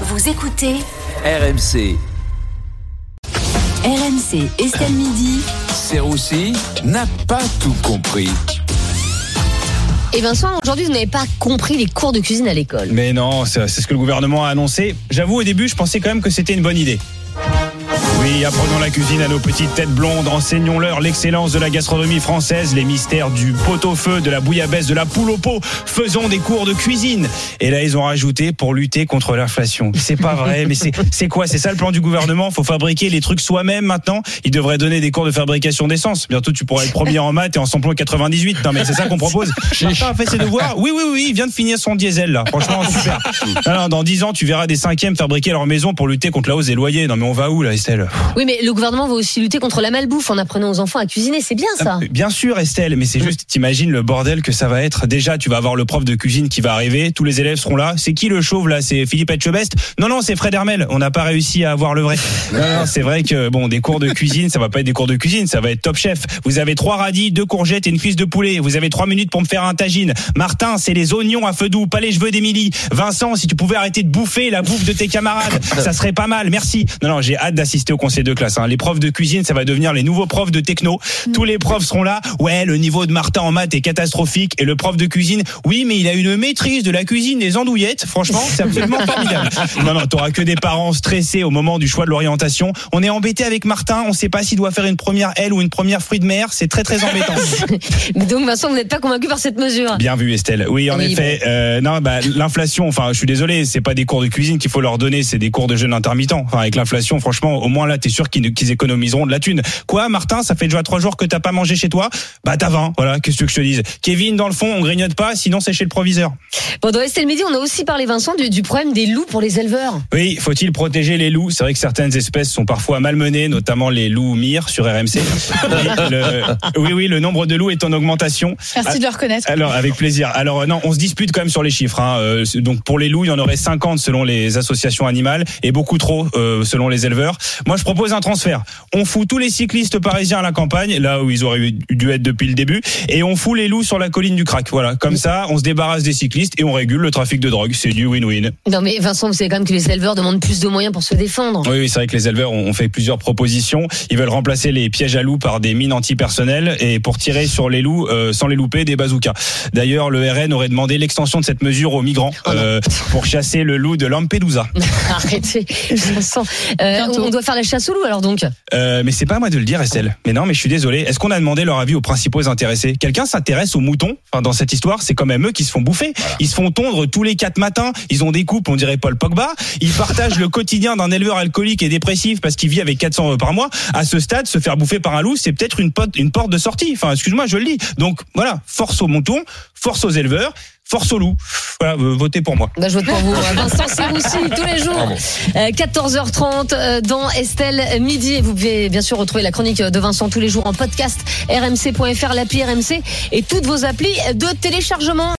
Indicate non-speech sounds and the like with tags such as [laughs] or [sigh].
Vous écoutez RMC, RMC Estelle Midi. Serroussi n'a pas tout compris. Et Vincent, aujourd'hui, vous n'avez pas compris les cours de cuisine à l'école. Mais non, c'est c'est ce que le gouvernement a annoncé. J'avoue, au début, je pensais quand même que c'était une bonne idée. Oui, apprenons la cuisine à nos petites têtes blondes, enseignons-leur l'excellence de la gastronomie française, les mystères du pot-au-feu, de la bouillabaisse, de la poule au pot. Faisons des cours de cuisine. Et là, ils ont rajouté pour lutter contre l'inflation. C'est pas vrai, mais c'est quoi? C'est ça le plan du gouvernement? Faut fabriquer les trucs soi-même maintenant? Ils devraient donner des cours de fabrication d'essence. Bientôt, tu pourras être premier en maths et en samplon 98. Non, mais c'est ça qu'on propose. Martin a fait ses devoirs. Oui, oui, oui, il vient de finir son diesel là. Franchement, super. Non, non, dans 10 ans, tu verras des cinquièmes fabriquer leur maison pour lutter contre la hausse des loyers. Non, mais on va où là, Estelle? Oui, mais le gouvernement va aussi lutter contre la malbouffe en apprenant aux enfants à cuisiner. C'est bien ça. Bien sûr, Estelle, mais c'est juste, t'imagines le bordel que ça va être. Déjà, tu vas avoir le prof de cuisine qui va arriver, tous les élèves seront là. C'est qui le chauve là? C'est Philippe Etchebest? Non, non, c'est Fred Hermel. On n'a pas réussi à avoir le vrai. [laughs] Non, non, c'est vrai que bon, des cours de cuisine, ça va pas être des cours de cuisine, ça va être top chef. Vous avez trois radis, deux courgettes et une cuisse de poulet. Vous avez trois minutes pour me faire un tagine. Martin, c'est les oignons à feu doux, pas les cheveux d'Émilie. Vincent, si tu pouvais arrêter de bouffer la bouffe de tes camarades, [laughs] ça serait pas mal. Merci. Non, non, j'ai hâte d'assister au conseil de classe. hein. Les profs de cuisine, ça va devenir les nouveaux profs de techno. Tous les profs seront là. Ouais, le niveau de Martin en maths est catastrophique. Et le prof de cuisine, oui, mais il a une maîtrise de la cuisine des andouillettes. Franchement, c'est absolument [laughs] formidable. Non, non, t'auras que des parents stressés au moment du choix de l'orientation. On est embêté avec Martin. On sait pas s'il doit faire une première L ou une première fruit de mer. C'est très, très embêtant. [laughs] Donc, Vincent, vous n'êtes pas convaincu par cette mesure. Bien vu Estelle. Oui, en Oui, effet. Euh, non, bah l'inflation. Enfin, je suis désolé, c'est pas des cours de cuisine qu'il faut leur donner, c'est des cours de jeûne intermittent. Enfin, avec l'inflation, franchement, au moins là, t'es sûr qu'ils qu'ils économiseront de la thune. Quoi, Martin Ça fait déjà trois jours que t'as pas mangé chez toi? Bah t'as 20. Voilà, qu'est-ce que je te dise? Kevin, dans le fond, on grignote pas, sinon c'est chez le proviseur. Bon, dans Estelle Midi, on a aussi parlé, Vincent, du, du problème des loups pour les éleveurs. Oui, faut-il protéger les loups? C'est vrai que certaines espèces sont parfois malmenées, notamment les loups mire sur RMC. [laughs] Oui, le- oui, oui, le nombre de loups est en augmentation. Merci de le reconnaître. Alors avec plaisir. Alors euh, non, on se dispute quand même sur les chiffres. Hein. Euh, donc pour les loups, il y en aurait 50 selon les associations animales et beaucoup trop euh, selon les éleveurs. Moi, je propose un transfert. On fout tous les cyclistes parisiens à la campagne, là où ils auraient dû être depuis le début, et on fout les loups sur la colline du crack. Voilà, comme ça, on se débarrasse des cyclistes et on régule le trafic de drogue. C'est du win-win. Non, mais Vincent, vous savez quand même que les éleveurs demandent plus de moyens pour se défendre. Oui, oui c'est vrai que les éleveurs ont fait plusieurs propositions. Ils veulent remplacer les pièges à loups par des mines antipersonnelles et pour tirer sur les loups euh, sans les louper des bazookas. D'ailleurs, le RN aurait demandé l'extension de cette mesure aux migrants Oh euh, pour chasser le loup de Lampedusa. [laughs] Arrêtez, Vincent. Euh, on doit faire la chasse aux loups, alors donc. Euh, mais c'est pas à moi de le dire, Estelle. Mais non, mais je suis désolé. Est-ce qu'on a demandé leur avis aux principaux intéressés? Quelqu'un s'intéresse aux moutons? Enfin, dans cette histoire, c'est quand même eux qui se font bouffer. Ils se font tondre tous les quatre matins. Ils ont des coupes, on dirait Paul Pogba. Ils partagent le quotidien d'un éleveur alcoolique et dépressif parce qu'il vit avec 400 euros par mois. À ce stade, se faire bouffer par un loup, c'est peut-être une, une porte de sortie. Enfin, excuse-moi, je le dis. Donc voilà, force aux moutons, force aux éleveurs. Force aux loups. Voilà, euh, votez pour moi. Bah, je vote pour vous. [laughs] Vincent Serroussi, tous les jours. Euh, 14h30 euh, dans Estelle Midi. Et vous pouvez bien sûr retrouver la chronique de Vincent tous les jours en podcast rmc.fr, l'appli RMC et toutes vos applis de téléchargement.